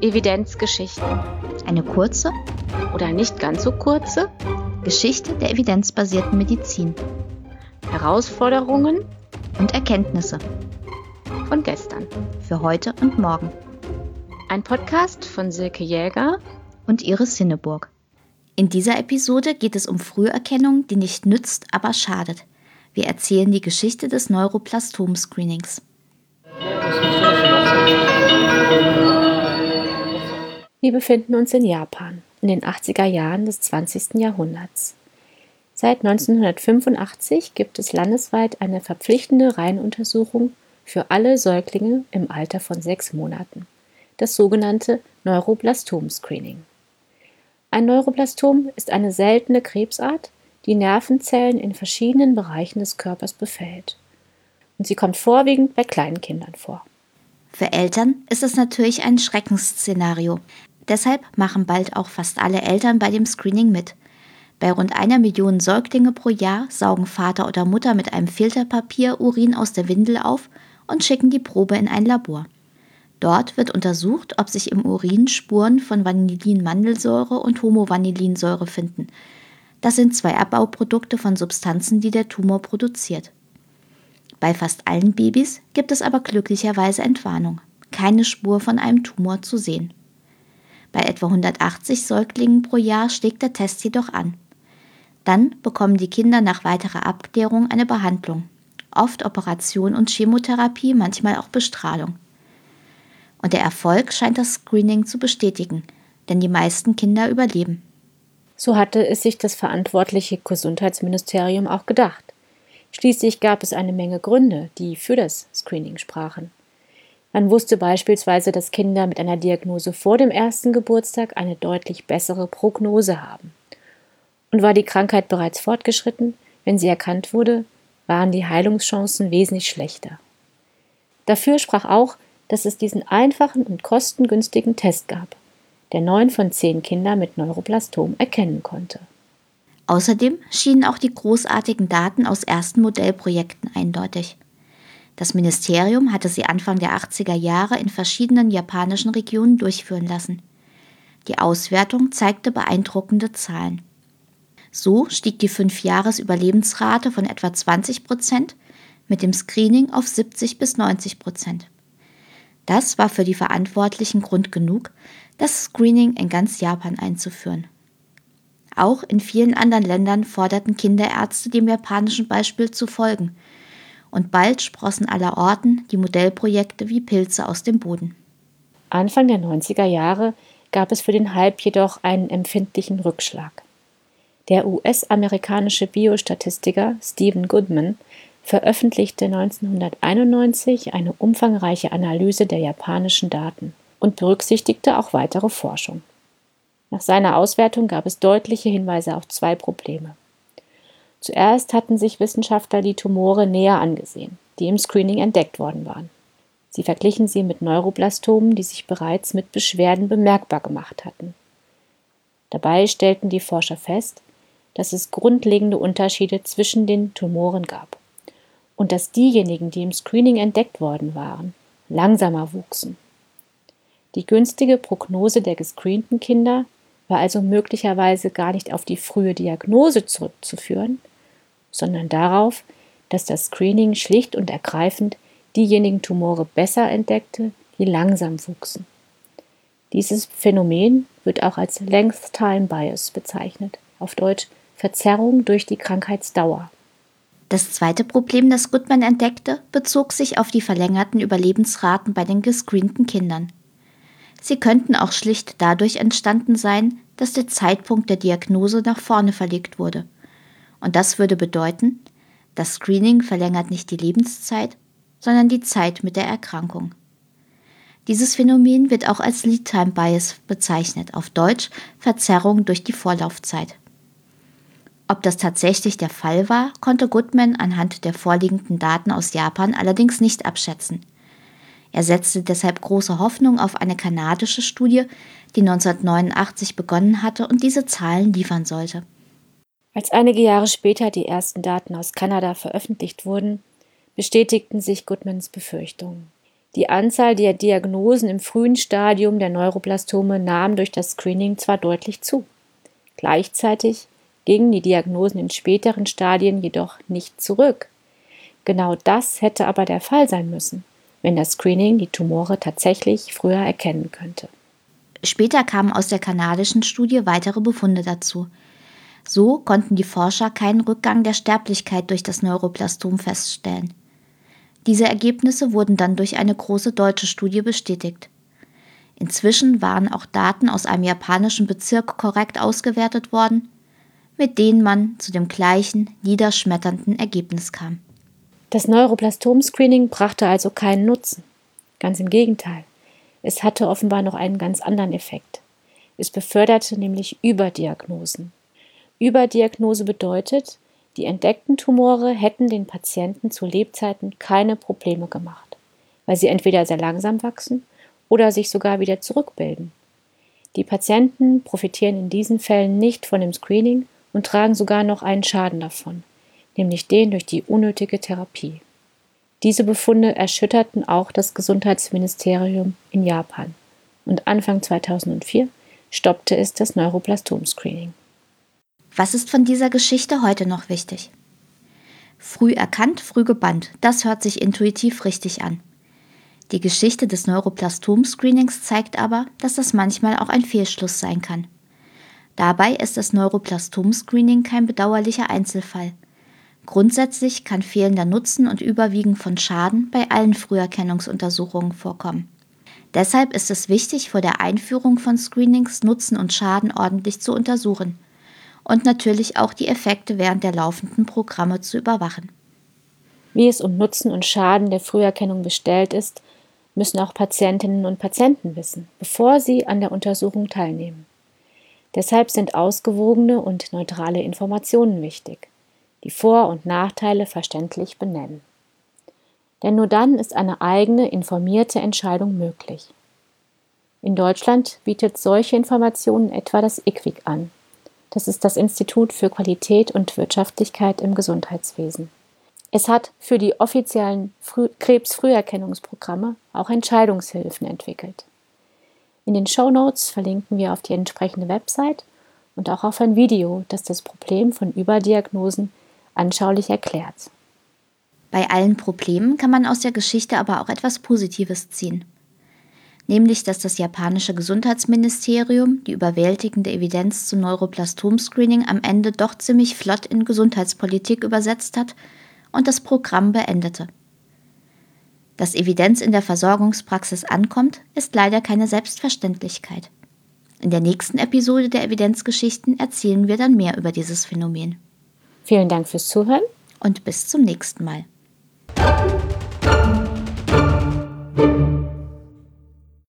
Evidenzgeschichten. Eine kurze oder nicht ganz so kurze Geschichte der evidenzbasierten Medizin. Herausforderungen und Erkenntnisse von gestern. Für heute und morgen. Ein Podcast von Silke Jäger und Iris Sinneburg. In dieser Episode geht es um Früherkennung, die nicht nützt, aber schadet. Wir erzählen die Geschichte des Neuroplastom-Screenings. Wir befinden uns in Japan in den 80er Jahren des 20. Jahrhunderts. Seit 1985 gibt es landesweit eine verpflichtende Reihenuntersuchung für alle Säuglinge im Alter von sechs Monaten, das sogenannte Neuroblastom-Screening. Ein Neuroblastom ist eine seltene Krebsart, die Nervenzellen in verschiedenen Bereichen des Körpers befällt. Und sie kommt vorwiegend bei kleinen Kindern vor. Für Eltern ist es natürlich ein Schreckensszenario. Deshalb machen bald auch fast alle Eltern bei dem Screening mit. Bei rund einer Million Säuglinge pro Jahr saugen Vater oder Mutter mit einem Filterpapier Urin aus der Windel auf und schicken die Probe in ein Labor. Dort wird untersucht, ob sich im Urin Spuren von Vanillin-Mandelsäure und Homovanillinsäure finden. Das sind zwei Abbauprodukte von Substanzen, die der Tumor produziert. Bei fast allen Babys gibt es aber glücklicherweise Entwarnung. Keine Spur von einem Tumor zu sehen. Bei etwa 180 Säuglingen pro Jahr schlägt der Test jedoch an. Dann bekommen die Kinder nach weiterer Abklärung eine Behandlung. Oft Operation und Chemotherapie, manchmal auch Bestrahlung. Und der Erfolg scheint das Screening zu bestätigen, denn die meisten Kinder überleben. So hatte es sich das verantwortliche Gesundheitsministerium auch gedacht. Schließlich gab es eine Menge Gründe, die für das Screening sprachen. Man wusste beispielsweise, dass Kinder mit einer Diagnose vor dem ersten Geburtstag eine deutlich bessere Prognose haben. Und war die Krankheit bereits fortgeschritten, wenn sie erkannt wurde, waren die Heilungschancen wesentlich schlechter. Dafür sprach auch, dass es diesen einfachen und kostengünstigen Test gab, der neun von zehn Kinder mit Neuroplastom erkennen konnte. Außerdem schienen auch die großartigen Daten aus ersten Modellprojekten eindeutig. Das Ministerium hatte sie Anfang der 80er Jahre in verschiedenen japanischen Regionen durchführen lassen. Die Auswertung zeigte beeindruckende Zahlen. So stieg die Fünfjahres-Überlebensrate von etwa 20 Prozent mit dem Screening auf 70 bis 90 Prozent. Das war für die Verantwortlichen Grund genug, das Screening in ganz Japan einzuführen. Auch in vielen anderen Ländern forderten Kinderärzte dem japanischen Beispiel zu folgen, und bald sprossen allerorten die Modellprojekte wie Pilze aus dem Boden. Anfang der 90er Jahre gab es für den Hype jedoch einen empfindlichen Rückschlag. Der US-amerikanische Biostatistiker Stephen Goodman veröffentlichte 1991 eine umfangreiche Analyse der japanischen Daten und berücksichtigte auch weitere Forschung. Nach seiner Auswertung gab es deutliche Hinweise auf zwei Probleme. Zuerst hatten sich Wissenschaftler die Tumore näher angesehen, die im Screening entdeckt worden waren. Sie verglichen sie mit Neuroblastomen, die sich bereits mit Beschwerden bemerkbar gemacht hatten. Dabei stellten die Forscher fest, dass es grundlegende Unterschiede zwischen den Tumoren gab und dass diejenigen, die im Screening entdeckt worden waren, langsamer wuchsen. Die günstige Prognose der gescreenten Kinder war also möglicherweise gar nicht auf die frühe Diagnose zurückzuführen, sondern darauf, dass das Screening schlicht und ergreifend diejenigen Tumore besser entdeckte, die langsam wuchsen. Dieses Phänomen wird auch als Length Time Bias bezeichnet, auf Deutsch Verzerrung durch die Krankheitsdauer. Das zweite Problem, das Goodman entdeckte, bezog sich auf die verlängerten Überlebensraten bei den gescreenten Kindern. Sie könnten auch schlicht dadurch entstanden sein, dass der Zeitpunkt der Diagnose nach vorne verlegt wurde. Und das würde bedeuten, das Screening verlängert nicht die Lebenszeit, sondern die Zeit mit der Erkrankung. Dieses Phänomen wird auch als Lead Time Bias bezeichnet, auf Deutsch Verzerrung durch die Vorlaufzeit. Ob das tatsächlich der Fall war, konnte Goodman anhand der vorliegenden Daten aus Japan allerdings nicht abschätzen. Er setzte deshalb große Hoffnung auf eine kanadische Studie, die 1989 begonnen hatte und diese Zahlen liefern sollte. Als einige Jahre später die ersten Daten aus Kanada veröffentlicht wurden, bestätigten sich Goodmans Befürchtungen. Die Anzahl der Diagnosen im frühen Stadium der Neuroblastome nahm durch das Screening zwar deutlich zu. Gleichzeitig gingen die Diagnosen in späteren Stadien jedoch nicht zurück. Genau das hätte aber der Fall sein müssen, wenn das Screening die Tumore tatsächlich früher erkennen könnte. Später kamen aus der kanadischen Studie weitere Befunde dazu. So konnten die Forscher keinen Rückgang der Sterblichkeit durch das Neuroblastom feststellen. Diese Ergebnisse wurden dann durch eine große deutsche Studie bestätigt. Inzwischen waren auch Daten aus einem japanischen Bezirk korrekt ausgewertet worden, mit denen man zu dem gleichen niederschmetternden Ergebnis kam. Das Neuroblastom-Screening brachte also keinen Nutzen. Ganz im Gegenteil. Es hatte offenbar noch einen ganz anderen Effekt. Es beförderte nämlich Überdiagnosen. Überdiagnose bedeutet, die entdeckten Tumore hätten den Patienten zu Lebzeiten keine Probleme gemacht, weil sie entweder sehr langsam wachsen oder sich sogar wieder zurückbilden. Die Patienten profitieren in diesen Fällen nicht von dem Screening und tragen sogar noch einen Schaden davon, nämlich den durch die unnötige Therapie. Diese Befunde erschütterten auch das Gesundheitsministerium in Japan und Anfang 2004 stoppte es das Neuroblastom-Screening. Was ist von dieser Geschichte heute noch wichtig? Früh erkannt, früh gebannt, das hört sich intuitiv richtig an. Die Geschichte des Neuroplastom-Screenings zeigt aber, dass das manchmal auch ein Fehlschluss sein kann. Dabei ist das Neuroplastom-Screening kein bedauerlicher Einzelfall. Grundsätzlich kann fehlender Nutzen und Überwiegen von Schaden bei allen Früherkennungsuntersuchungen vorkommen. Deshalb ist es wichtig, vor der Einführung von Screenings Nutzen und Schaden ordentlich zu untersuchen und natürlich auch die Effekte während der laufenden Programme zu überwachen. Wie es um Nutzen und Schaden der Früherkennung bestellt ist, müssen auch Patientinnen und Patienten wissen, bevor sie an der Untersuchung teilnehmen. Deshalb sind ausgewogene und neutrale Informationen wichtig, die Vor- und Nachteile verständlich benennen. Denn nur dann ist eine eigene, informierte Entscheidung möglich. In Deutschland bietet solche Informationen etwa das IQWIC an, das ist das Institut für Qualität und Wirtschaftlichkeit im Gesundheitswesen. Es hat für die offiziellen Früh Krebsfrüherkennungsprogramme auch Entscheidungshilfen entwickelt. In den Show Notes verlinken wir auf die entsprechende Website und auch auf ein Video, das das Problem von Überdiagnosen anschaulich erklärt. Bei allen Problemen kann man aus der Geschichte aber auch etwas Positives ziehen nämlich dass das japanische Gesundheitsministerium die überwältigende Evidenz zu Neuroplastom-Screening am Ende doch ziemlich flott in Gesundheitspolitik übersetzt hat und das Programm beendete. Dass Evidenz in der Versorgungspraxis ankommt, ist leider keine Selbstverständlichkeit. In der nächsten Episode der Evidenzgeschichten erzählen wir dann mehr über dieses Phänomen. Vielen Dank fürs Zuhören und bis zum nächsten Mal.